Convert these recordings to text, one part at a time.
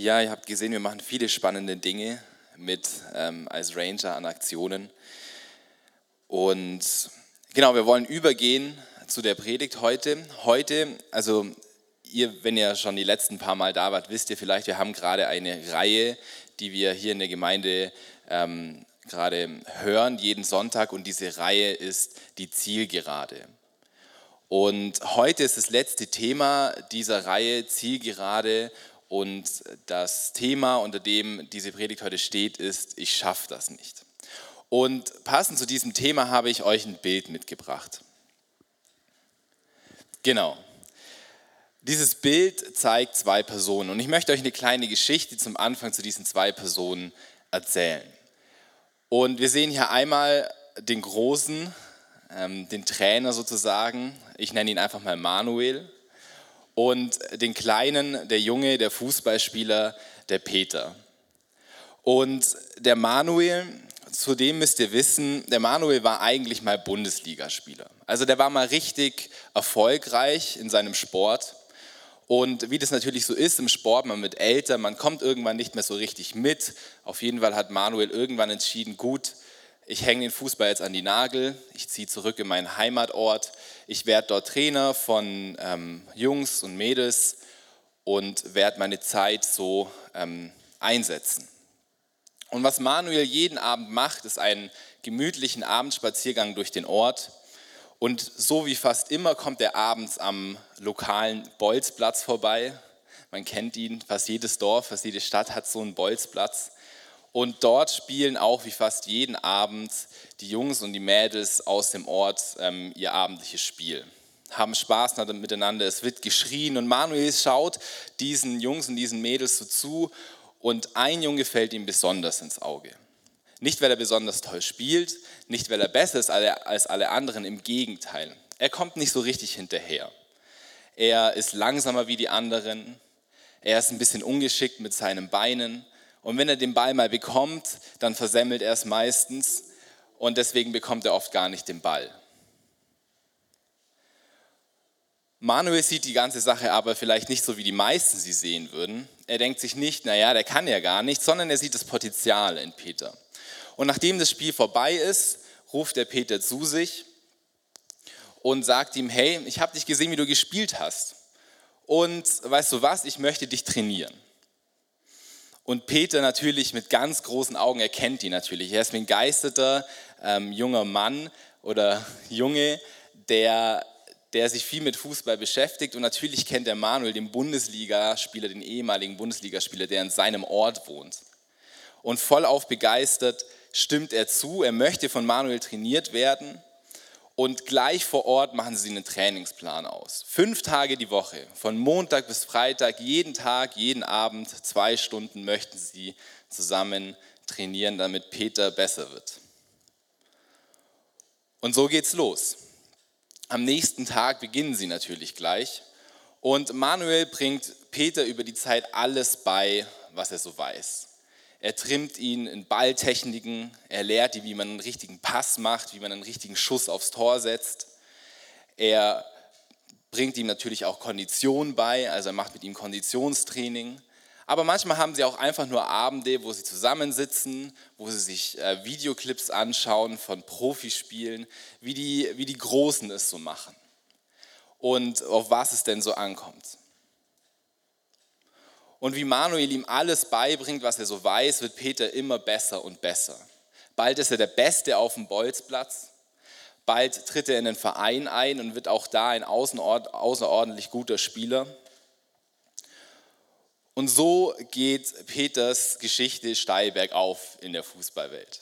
Ja, ihr habt gesehen, wir machen viele spannende Dinge mit ähm, als Ranger an Aktionen. Und genau, wir wollen übergehen zu der Predigt heute. Heute, also ihr, wenn ihr schon die letzten paar Mal da wart, wisst ihr vielleicht, wir haben gerade eine Reihe, die wir hier in der Gemeinde ähm, gerade hören, jeden Sonntag. Und diese Reihe ist die Zielgerade. Und heute ist das letzte Thema dieser Reihe Zielgerade und das Thema, unter dem diese Predigt heute steht, ist, ich schaffe das nicht. Und passend zu diesem Thema habe ich euch ein Bild mitgebracht. Genau. Dieses Bild zeigt zwei Personen und ich möchte euch eine kleine Geschichte zum Anfang zu diesen zwei Personen erzählen. Und wir sehen hier einmal den Großen, ähm, den Trainer sozusagen. Ich nenne ihn einfach mal Manuel und den Kleinen, der Junge, der Fußballspieler, der Peter. Und der Manuel, zudem müsst ihr wissen, der Manuel war eigentlich mal Bundesligaspieler. Also der war mal richtig erfolgreich in seinem Sport. Und wie das natürlich so ist im Sport, man wird älter, man kommt irgendwann nicht mehr so richtig mit. Auf jeden Fall hat Manuel irgendwann entschieden, gut, ich hänge den Fußball jetzt an die Nagel, ich ziehe zurück in meinen Heimatort, ich werde dort Trainer von ähm, Jungs und Mädels und werde meine Zeit so ähm, einsetzen. Und was Manuel jeden Abend macht, ist einen gemütlichen Abendspaziergang durch den Ort. Und so wie fast immer kommt er abends am lokalen Bolzplatz vorbei. Man kennt ihn, fast jedes Dorf, fast jede Stadt hat so einen Bolzplatz. Und dort spielen auch wie fast jeden Abend die Jungs und die Mädels aus dem Ort ähm, ihr abendliches Spiel. Haben Spaß miteinander, es wird geschrien und Manuel schaut diesen Jungs und diesen Mädels so zu und ein Junge fällt ihm besonders ins Auge. Nicht, weil er besonders toll spielt, nicht, weil er besser ist als alle anderen, im Gegenteil. Er kommt nicht so richtig hinterher. Er ist langsamer wie die anderen, er ist ein bisschen ungeschickt mit seinen Beinen und wenn er den Ball mal bekommt, dann versemmelt er es meistens und deswegen bekommt er oft gar nicht den Ball. Manuel sieht die ganze Sache aber vielleicht nicht so, wie die meisten sie sehen würden. Er denkt sich nicht, naja, der kann ja gar nicht, sondern er sieht das Potenzial in Peter. Und nachdem das Spiel vorbei ist, ruft er Peter zu sich und sagt ihm, hey, ich habe dich gesehen, wie du gespielt hast. Und weißt du was, ich möchte dich trainieren. Und Peter natürlich mit ganz großen Augen erkennt ihn natürlich. Er ist ein begeisterter ähm, junger Mann oder Junge, der, der sich viel mit Fußball beschäftigt. Und natürlich kennt der Manuel den Bundesligaspieler, den ehemaligen Bundesligaspieler, der in seinem Ort wohnt. Und vollauf begeistert stimmt er zu. Er möchte von Manuel trainiert werden und gleich vor Ort machen sie einen Trainingsplan aus. Fünf Tage die Woche, von Montag bis Freitag, jeden Tag, jeden Abend, zwei Stunden möchten sie zusammen trainieren, damit Peter besser wird. Und so geht's los. Am nächsten Tag beginnen sie natürlich gleich. Und Manuel bringt Peter über die Zeit alles bei, was er so weiß. Er trimmt ihn in Balltechniken, er lehrt ihn, wie man einen richtigen Pass macht, wie man einen richtigen Schuss aufs Tor setzt. Er bringt ihm natürlich auch Kondition bei, also er macht mit ihm Konditionstraining. Aber manchmal haben sie auch einfach nur Abende, wo sie zusammensitzen, wo sie sich äh, Videoclips anschauen von Profispielen, wie die, wie die Großen es so machen und auf was es denn so ankommt. Und wie Manuel ihm alles beibringt, was er so weiß, wird Peter immer besser und besser. Bald ist er der Beste auf dem Bolzplatz. Bald tritt er in den Verein ein und wird auch da ein außerordentlich guter Spieler. Und so geht Peters Geschichte steil bergauf in der Fußballwelt.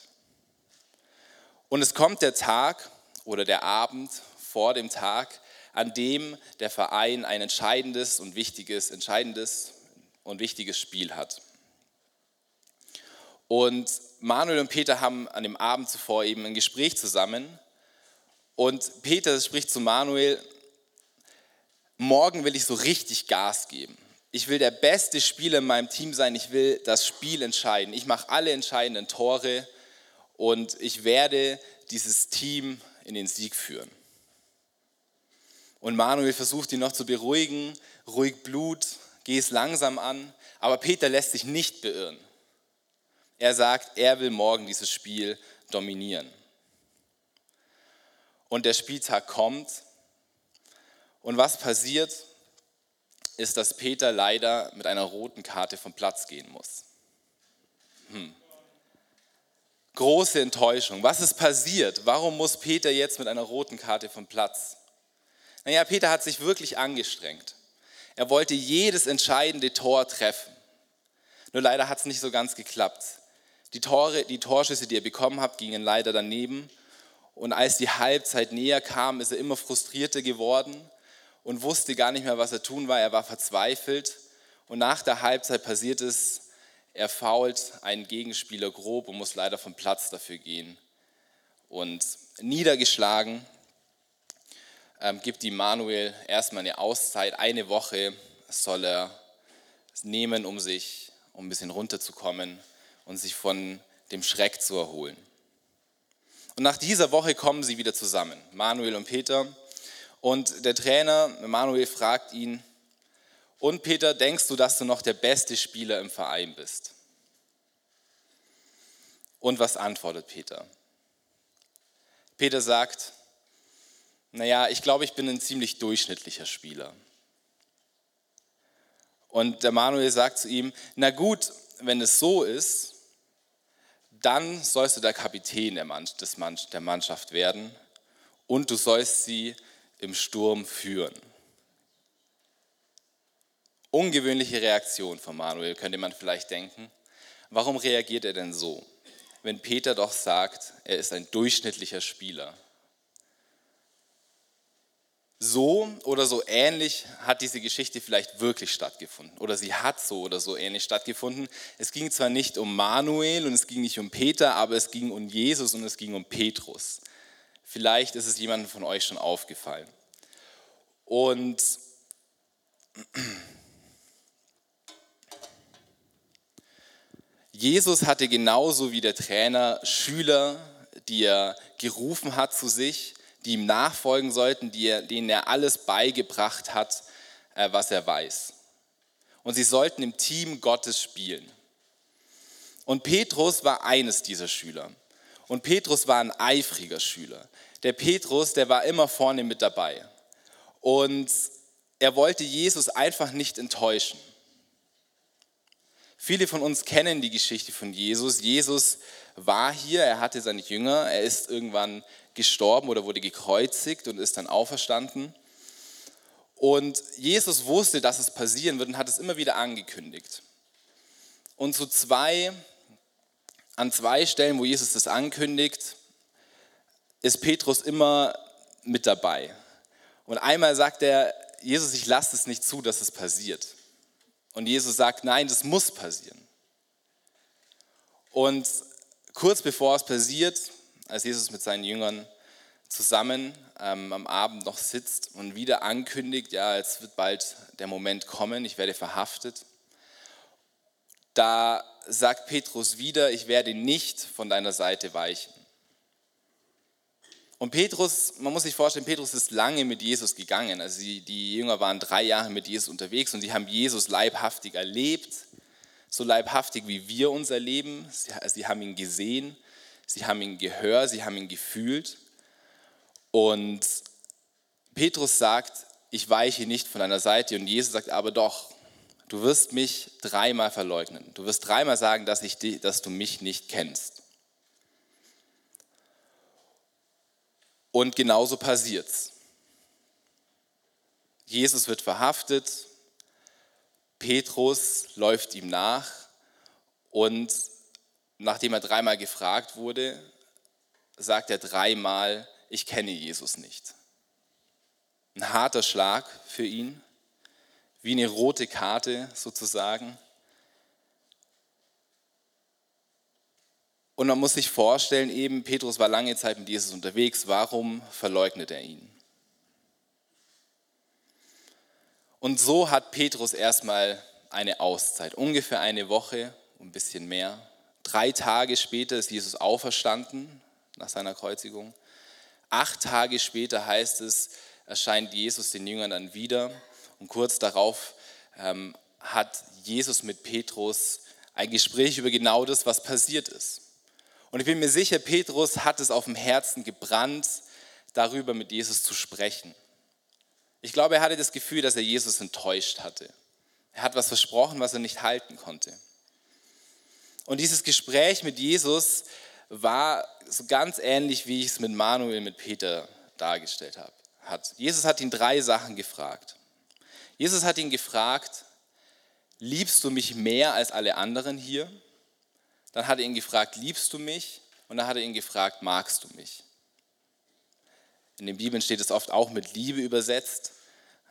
Und es kommt der Tag oder der Abend vor dem Tag, an dem der Verein ein entscheidendes und wichtiges, entscheidendes und wichtiges Spiel hat. Und Manuel und Peter haben an dem Abend zuvor eben ein Gespräch zusammen. Und Peter spricht zu Manuel, morgen will ich so richtig Gas geben. Ich will der beste Spieler in meinem Team sein. Ich will das Spiel entscheiden. Ich mache alle entscheidenden Tore und ich werde dieses Team in den Sieg führen. Und Manuel versucht ihn noch zu beruhigen. Ruhig Blut, geh es langsam an. Aber Peter lässt sich nicht beirren. Er sagt, er will morgen dieses Spiel dominieren. Und der Spieltag kommt. Und was passiert, ist, dass Peter leider mit einer roten Karte vom Platz gehen muss. Hm. Große Enttäuschung. Was ist passiert? Warum muss Peter jetzt mit einer roten Karte vom Platz? Naja, Peter hat sich wirklich angestrengt. Er wollte jedes entscheidende Tor treffen. Nur leider hat es nicht so ganz geklappt. Die, Tore, die Torschüsse, die er bekommen hat, gingen leider daneben. Und als die Halbzeit näher kam, ist er immer frustrierter geworden und wusste gar nicht mehr, was er tun war. Er war verzweifelt. Und nach der Halbzeit passiert es, er fault einen Gegenspieler grob und muss leider vom Platz dafür gehen. Und niedergeschlagen ähm, gibt die Manuel erstmal eine Auszeit. Eine Woche soll er nehmen, um sich, um ein bisschen runterzukommen und sich von dem Schreck zu erholen. Und nach dieser Woche kommen sie wieder zusammen, Manuel und Peter. Und der Trainer, Manuel, fragt ihn, und Peter, denkst du, dass du noch der beste Spieler im Verein bist? Und was antwortet Peter? Peter sagt, naja, ich glaube, ich bin ein ziemlich durchschnittlicher Spieler. Und der Manuel sagt zu ihm, na gut, wenn es so ist, dann sollst du der Kapitän der Mannschaft werden und du sollst sie im Sturm führen. Ungewöhnliche Reaktion von Manuel, könnte man vielleicht denken. Warum reagiert er denn so, wenn Peter doch sagt, er ist ein durchschnittlicher Spieler? So oder so ähnlich hat diese Geschichte vielleicht wirklich stattgefunden. Oder sie hat so oder so ähnlich stattgefunden. Es ging zwar nicht um Manuel und es ging nicht um Peter, aber es ging um Jesus und es ging um Petrus. Vielleicht ist es jemandem von euch schon aufgefallen. Und Jesus hatte genauso wie der Trainer Schüler, die er gerufen hat zu sich, die ihm nachfolgen sollten, er, denen er alles beigebracht hat, äh, was er weiß. Und sie sollten im Team Gottes spielen. Und Petrus war eines dieser Schüler. Und Petrus war ein eifriger Schüler. Der Petrus, der war immer vorne mit dabei. Und er wollte Jesus einfach nicht enttäuschen. Viele von uns kennen die Geschichte von Jesus. Jesus war hier, er hatte seine Jünger, er ist irgendwann gestorben oder wurde gekreuzigt und ist dann auferstanden. Und Jesus wusste, dass es passieren wird und hat es immer wieder angekündigt. Und so zwei, an zwei Stellen, wo Jesus das ankündigt, ist Petrus immer mit dabei. Und einmal sagt er, Jesus, ich lasse es nicht zu, dass es passiert. Und Jesus sagt, nein, das muss passieren. Und kurz bevor es passiert, als Jesus mit seinen Jüngern zusammen ähm, am Abend noch sitzt und wieder ankündigt, ja, jetzt wird bald der Moment kommen, ich werde verhaftet, da sagt Petrus wieder, ich werde nicht von deiner Seite weichen. Und Petrus, man muss sich vorstellen, Petrus ist lange mit Jesus gegangen. Also die, die Jünger waren drei Jahre mit Jesus unterwegs und sie haben Jesus leibhaftig erlebt, so leibhaftig wie wir uns erleben. Sie, sie haben ihn gesehen, sie haben ihn gehört, sie haben ihn gefühlt. Und Petrus sagt, ich weiche nicht von deiner Seite. Und Jesus sagt aber doch, du wirst mich dreimal verleugnen. Du wirst dreimal sagen, dass, ich, dass du mich nicht kennst. Und genauso passiert's. Jesus wird verhaftet, Petrus läuft ihm nach und nachdem er dreimal gefragt wurde, sagt er dreimal, ich kenne Jesus nicht. Ein harter Schlag für ihn, wie eine rote Karte sozusagen. Und man muss sich vorstellen, eben Petrus war lange Zeit mit Jesus unterwegs, warum verleugnet er ihn? Und so hat Petrus erstmal eine Auszeit, ungefähr eine Woche, ein bisschen mehr. Drei Tage später ist Jesus auferstanden nach seiner Kreuzigung. Acht Tage später heißt es, erscheint Jesus den Jüngern dann wieder und kurz darauf ähm, hat Jesus mit Petrus ein Gespräch über genau das, was passiert ist. Und ich bin mir sicher, Petrus hat es auf dem Herzen gebrannt, darüber mit Jesus zu sprechen. Ich glaube, er hatte das Gefühl, dass er Jesus enttäuscht hatte. Er hat was versprochen, was er nicht halten konnte. Und dieses Gespräch mit Jesus war so ganz ähnlich, wie ich es mit Manuel, mit Peter dargestellt habe. Hat. Jesus hat ihn drei Sachen gefragt. Jesus hat ihn gefragt, liebst du mich mehr als alle anderen hier? Dann hat er ihn gefragt, liebst du mich? Und dann hat er ihn gefragt, magst du mich? In den Bibeln steht es oft auch mit Liebe übersetzt.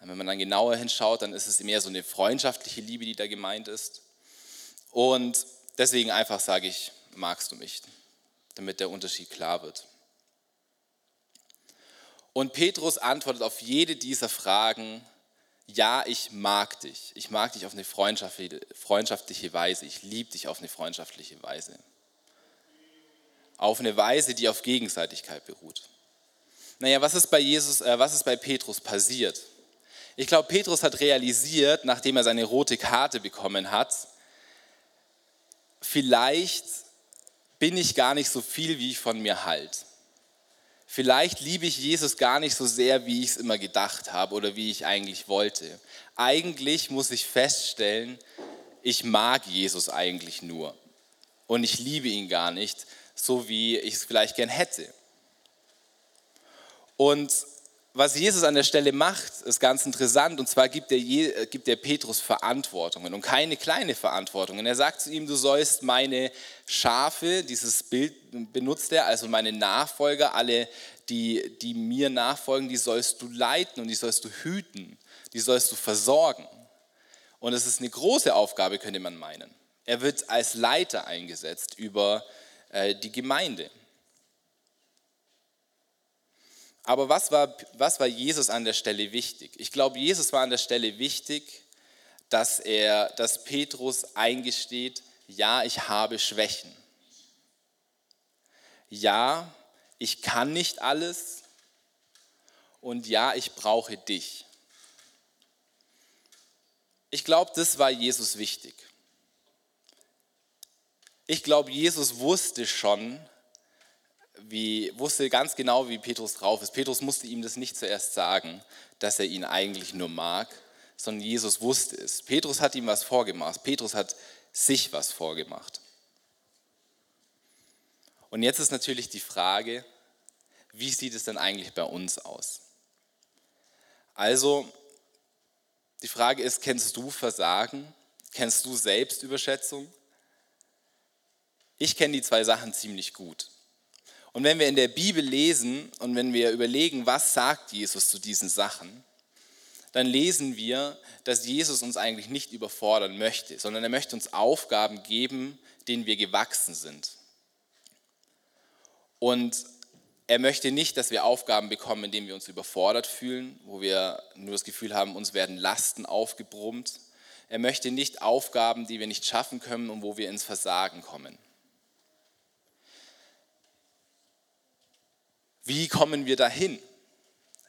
Wenn man dann genauer hinschaut, dann ist es mehr so eine freundschaftliche Liebe, die da gemeint ist. Und deswegen einfach sage ich, magst du mich, damit der Unterschied klar wird. Und Petrus antwortet auf jede dieser Fragen, ja, ich mag dich. Ich mag dich auf eine freundschaftliche Weise. Ich liebe dich auf eine freundschaftliche Weise. Auf eine Weise, die auf Gegenseitigkeit beruht. Naja, was ist bei Jesus, äh, was ist bei Petrus passiert? Ich glaube, Petrus hat realisiert, nachdem er seine rote Karte bekommen hat, vielleicht bin ich gar nicht so viel, wie ich von mir halt. Vielleicht liebe ich Jesus gar nicht so sehr, wie ich es immer gedacht habe oder wie ich eigentlich wollte. Eigentlich muss ich feststellen, ich mag Jesus eigentlich nur und ich liebe ihn gar nicht, so wie ich es vielleicht gern hätte. Und was Jesus an der Stelle macht, ist ganz interessant. Und zwar gibt er, äh, gibt er Petrus Verantwortungen und keine kleine Verantwortungen. Er sagt zu ihm, du sollst meine Schafe, dieses Bild benutzt er, also meine Nachfolger, alle, die, die mir nachfolgen, die sollst du leiten und die sollst du hüten, die sollst du versorgen. Und es ist eine große Aufgabe, könnte man meinen. Er wird als Leiter eingesetzt über äh, die Gemeinde. Aber was war, was war Jesus an der Stelle wichtig? Ich glaube, Jesus war an der Stelle wichtig, dass er, dass Petrus eingesteht, ja, ich habe Schwächen. Ja, ich kann nicht alles. Und ja, ich brauche dich. Ich glaube, das war Jesus wichtig. Ich glaube, Jesus wusste schon, wie, wusste ganz genau, wie Petrus drauf ist. Petrus musste ihm das nicht zuerst sagen, dass er ihn eigentlich nur mag, sondern Jesus wusste es. Petrus hat ihm was vorgemacht. Petrus hat sich was vorgemacht. Und jetzt ist natürlich die Frage, wie sieht es denn eigentlich bei uns aus? Also, die Frage ist, kennst du Versagen? Kennst du Selbstüberschätzung? Ich kenne die zwei Sachen ziemlich gut. Und wenn wir in der Bibel lesen und wenn wir überlegen, was sagt Jesus zu diesen Sachen, dann lesen wir, dass Jesus uns eigentlich nicht überfordern möchte, sondern er möchte uns Aufgaben geben, denen wir gewachsen sind. Und er möchte nicht, dass wir Aufgaben bekommen, in denen wir uns überfordert fühlen, wo wir nur das Gefühl haben, uns werden Lasten aufgebrummt. Er möchte nicht Aufgaben, die wir nicht schaffen können und wo wir ins Versagen kommen. Wie kommen wir dahin?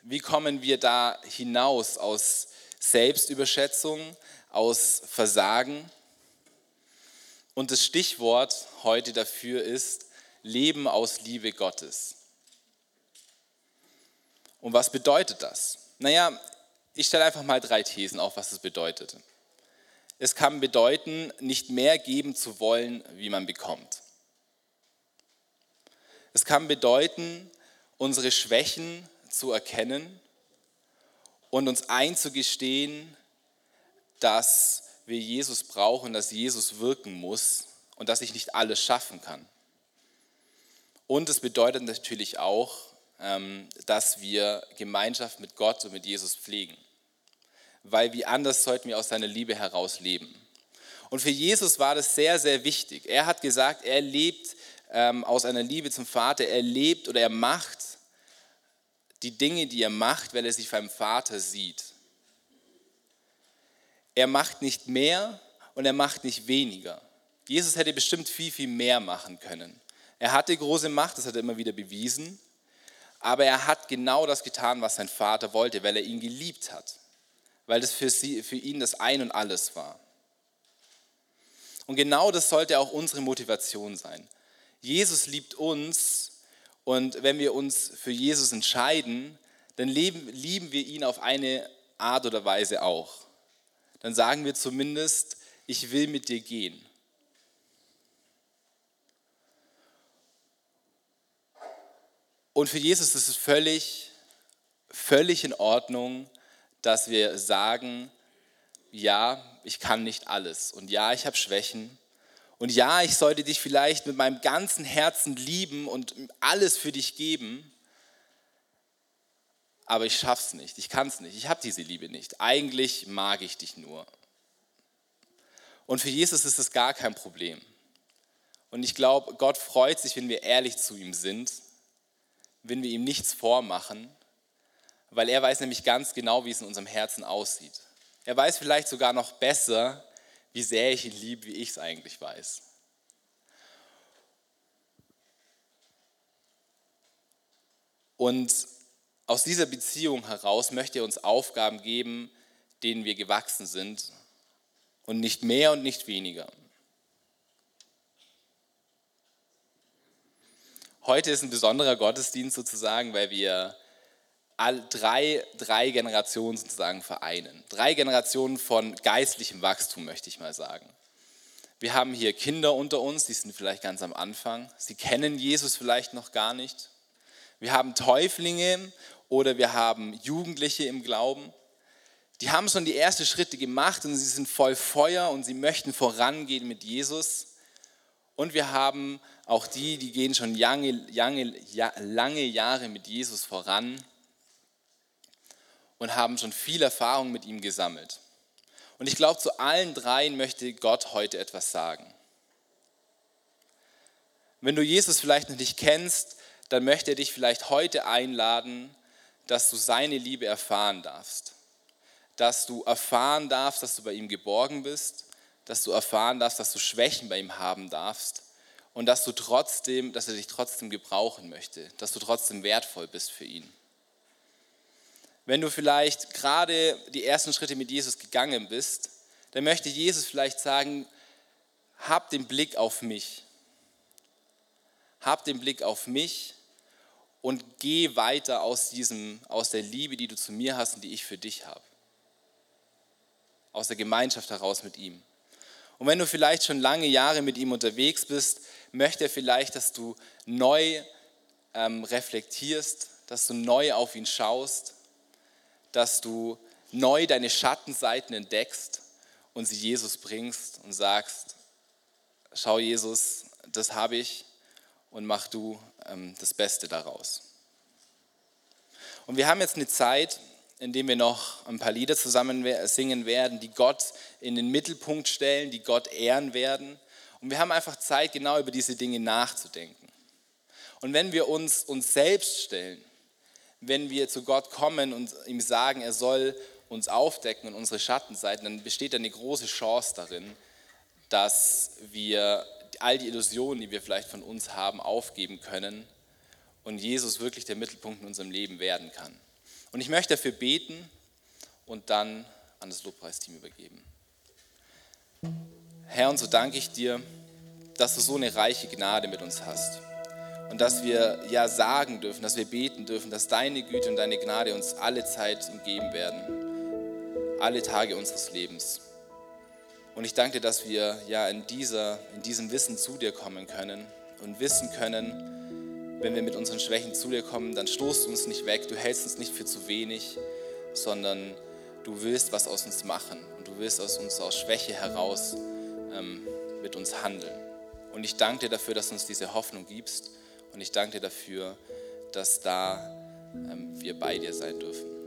Wie kommen wir da hinaus aus Selbstüberschätzung, aus Versagen? Und das Stichwort heute dafür ist Leben aus Liebe Gottes. Und was bedeutet das? Naja, ich stelle einfach mal drei Thesen auf, was es bedeutet. Es kann bedeuten, nicht mehr geben zu wollen, wie man bekommt. Es kann bedeuten, unsere Schwächen zu erkennen und uns einzugestehen, dass wir Jesus brauchen, dass Jesus wirken muss und dass ich nicht alles schaffen kann. Und es bedeutet natürlich auch, ähm, dass wir Gemeinschaft mit Gott und mit Jesus pflegen. Weil wie anders sollten wir aus seiner Liebe heraus leben. Und für Jesus war das sehr, sehr wichtig. Er hat gesagt, er lebt ähm, aus einer Liebe zum Vater. Er lebt oder er macht die Dinge, die er macht, weil er sich beim Vater sieht. Er macht nicht mehr und er macht nicht weniger. Jesus hätte bestimmt viel, viel mehr machen können. Er hatte große Macht, das hat er immer wieder bewiesen, aber er hat genau das getan, was sein Vater wollte, weil er ihn geliebt hat, weil das für, sie, für ihn das Ein und alles war. Und genau das sollte auch unsere Motivation sein. Jesus liebt uns und wenn wir uns für Jesus entscheiden, dann lieben, lieben wir ihn auf eine Art oder Weise auch. Dann sagen wir zumindest, ich will mit dir gehen. Und für Jesus ist es völlig, völlig in Ordnung, dass wir sagen, ja, ich kann nicht alles und ja, ich habe Schwächen und ja, ich sollte dich vielleicht mit meinem ganzen Herzen lieben und alles für dich geben, aber ich schaff's nicht, ich kann es nicht, ich habe diese Liebe nicht. Eigentlich mag ich dich nur. Und für Jesus ist es gar kein Problem. Und ich glaube, Gott freut sich, wenn wir ehrlich zu ihm sind, wenn wir ihm nichts vormachen, weil er weiß nämlich ganz genau, wie es in unserem Herzen aussieht. Er weiß vielleicht sogar noch besser, wie sehr ich ihn liebe, wie ich es eigentlich weiß. Und aus dieser Beziehung heraus möchte er uns Aufgaben geben, denen wir gewachsen sind und nicht mehr und nicht weniger. Heute ist ein besonderer Gottesdienst sozusagen, weil wir all, drei, drei Generationen sozusagen vereinen. Drei Generationen von geistlichem Wachstum, möchte ich mal sagen. Wir haben hier Kinder unter uns, die sind vielleicht ganz am Anfang. Sie kennen Jesus vielleicht noch gar nicht. Wir haben Täuflinge oder wir haben Jugendliche im Glauben. Die haben schon die ersten Schritte gemacht und sie sind voll Feuer und sie möchten vorangehen mit Jesus. Und wir haben auch die, die gehen schon lange, lange, lange Jahre mit Jesus voran und haben schon viel Erfahrung mit ihm gesammelt. Und ich glaube, zu allen dreien möchte Gott heute etwas sagen. Wenn du Jesus vielleicht noch nicht kennst, dann möchte er dich vielleicht heute einladen, dass du seine Liebe erfahren darfst. Dass du erfahren darfst, dass du bei ihm geborgen bist, dass du erfahren darfst, dass du Schwächen bei ihm haben darfst und dass du trotzdem, dass er dich trotzdem gebrauchen möchte, dass du trotzdem wertvoll bist für ihn. Wenn du vielleicht gerade die ersten Schritte mit Jesus gegangen bist, dann möchte Jesus vielleicht sagen, hab den Blick auf mich. Hab den Blick auf mich und geh weiter aus, diesem, aus der Liebe, die du zu mir hast und die ich für dich habe. Aus der Gemeinschaft heraus mit ihm. Und wenn du vielleicht schon lange Jahre mit ihm unterwegs bist, möchte er vielleicht, dass du neu ähm, reflektierst, dass du neu auf ihn schaust dass du neu deine Schattenseiten entdeckst und sie Jesus bringst und sagst, schau Jesus, das habe ich und mach du ähm, das Beste daraus. Und wir haben jetzt eine Zeit, in der wir noch ein paar Lieder zusammen singen werden, die Gott in den Mittelpunkt stellen, die Gott ehren werden. Und wir haben einfach Zeit, genau über diese Dinge nachzudenken. Und wenn wir uns uns selbst stellen, wenn wir zu Gott kommen und ihm sagen, er soll uns aufdecken und unsere Schattenseiten, dann besteht eine große Chance darin, dass wir all die Illusionen, die wir vielleicht von uns haben, aufgeben können und Jesus wirklich der Mittelpunkt in unserem Leben werden kann. Und ich möchte dafür beten und dann an das Lobpreisteam übergeben. Herr, und so danke ich dir, dass du so eine reiche Gnade mit uns hast. Und dass wir ja sagen dürfen, dass wir beten dürfen, dass deine Güte und deine Gnade uns alle Zeit umgeben werden. Alle Tage unseres Lebens. Und ich danke dir, dass wir ja in, dieser, in diesem Wissen zu dir kommen können und wissen können, wenn wir mit unseren Schwächen zu dir kommen, dann stoßt du uns nicht weg, du hältst uns nicht für zu wenig, sondern du willst was aus uns machen und du willst aus uns aus Schwäche heraus ähm, mit uns handeln. Und ich danke dir dafür, dass du uns diese Hoffnung gibst und ich danke dir dafür, dass da ähm, wir bei dir sein dürfen.